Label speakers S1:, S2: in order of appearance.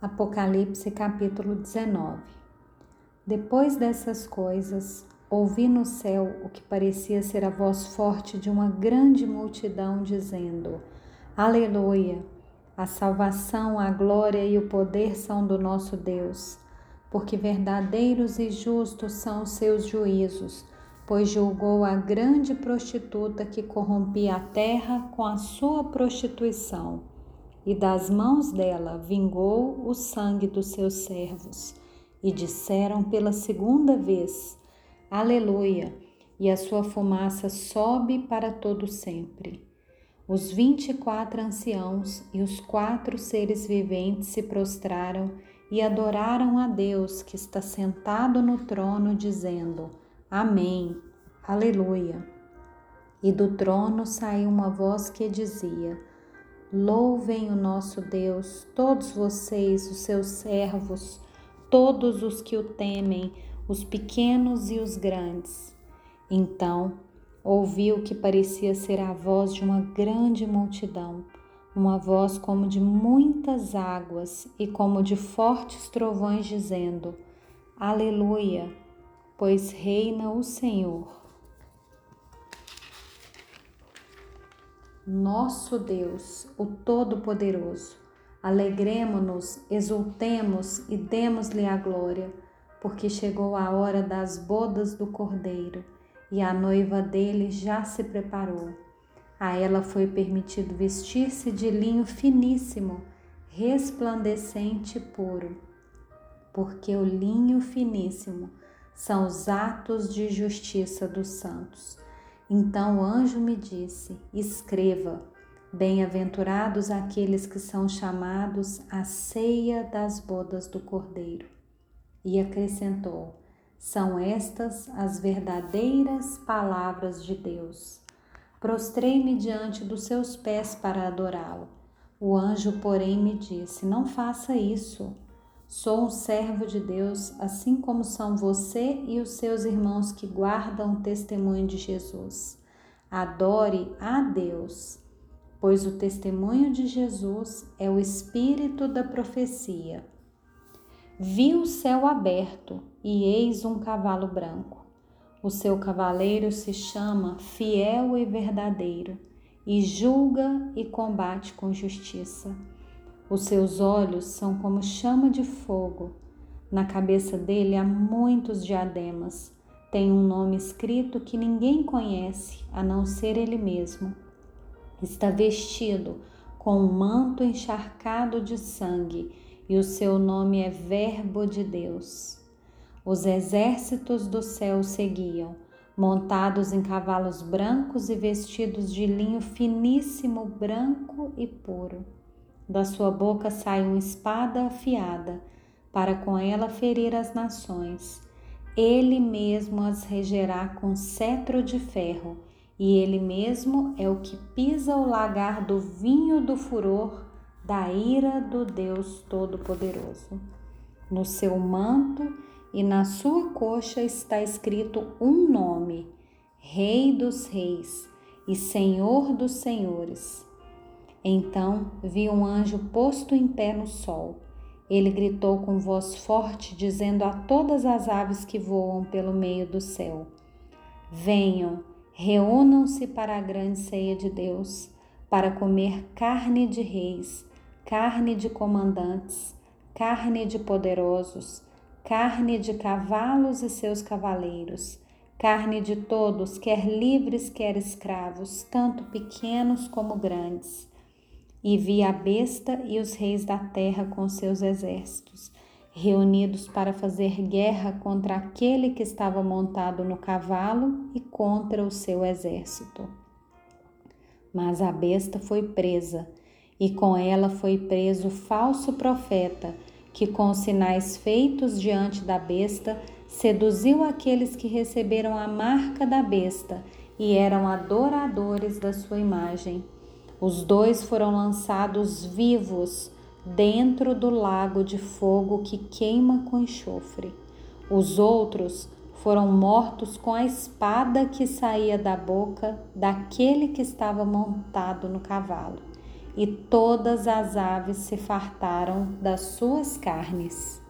S1: Apocalipse capítulo 19 Depois dessas coisas, ouvi no céu o que parecia ser a voz forte de uma grande multidão, dizendo: Aleluia! A salvação, a glória e o poder são do nosso Deus, porque verdadeiros e justos são os seus juízos, pois julgou a grande prostituta que corrompia a terra com a sua prostituição e das mãos dela vingou o sangue dos seus servos. E disseram pela segunda vez: Aleluia! E a sua fumaça sobe para todo sempre. Os vinte e quatro anciãos e os quatro seres viventes se prostraram e adoraram a Deus que está sentado no trono, dizendo: Amém, Aleluia. E do trono saiu uma voz que dizia: Louvem o nosso Deus, todos vocês, os seus servos, todos os que o temem, os pequenos e os grandes. Então ouvi o que parecia ser a voz de uma grande multidão, uma voz como de muitas águas e como de fortes trovões, dizendo: Aleluia, pois reina o Senhor nosso Deus, o Todo-Poderoso. Alegremo-nos, exultemos e demos-lhe a glória, porque chegou a hora das bodas do Cordeiro e a noiva dele já se preparou. A ela foi permitido vestir-se de linho finíssimo, resplandecente e puro, porque o linho finíssimo são os atos de justiça dos santos. Então o anjo me disse: Escreva, bem-aventurados aqueles que são chamados à ceia das bodas do Cordeiro. E acrescentou: São estas as verdadeiras palavras de Deus. Prostrei-me diante dos seus pés para adorá-lo. O anjo, porém, me disse: Não faça isso. Sou um servo de Deus, assim como são você e os seus irmãos que guardam o testemunho de Jesus. Adore a Deus, pois o testemunho de Jesus é o espírito da profecia. Vi o céu aberto e eis um cavalo branco. O seu cavaleiro se chama Fiel e Verdadeiro e julga e combate com justiça. Os seus olhos são como chama de fogo. Na cabeça dele há muitos diademas. Tem um nome escrito que ninguém conhece a não ser ele mesmo. Está vestido com um manto encharcado de sangue e o seu nome é Verbo de Deus. Os exércitos do céu seguiam, montados em cavalos brancos e vestidos de linho finíssimo, branco e puro. Da sua boca sai uma espada afiada, para com ela ferir as nações. Ele mesmo as regerá com cetro de ferro, e ele mesmo é o que pisa o lagar do vinho do furor da ira do Deus Todo-Poderoso. No seu manto e na sua coxa está escrito um nome: Rei dos Reis e Senhor dos Senhores. Então vi um anjo posto em pé no sol. Ele gritou com voz forte, dizendo a todas as aves que voam pelo meio do céu: Venham, reúnam-se para a grande ceia de Deus, para comer carne de reis, carne de comandantes, carne de poderosos, carne de cavalos e seus cavaleiros, carne de todos, quer livres, quer escravos, tanto pequenos como grandes e vi a besta e os reis da terra com seus exércitos, reunidos para fazer guerra contra aquele que estava montado no cavalo e contra o seu exército. Mas a besta foi presa, e com ela foi preso o falso profeta, que com os sinais feitos diante da besta seduziu aqueles que receberam a marca da besta e eram adoradores da sua imagem. Os dois foram lançados vivos dentro do lago de fogo que queima com enxofre. Os outros foram mortos com a espada que saía da boca daquele que estava montado no cavalo, e todas as aves se fartaram das suas carnes.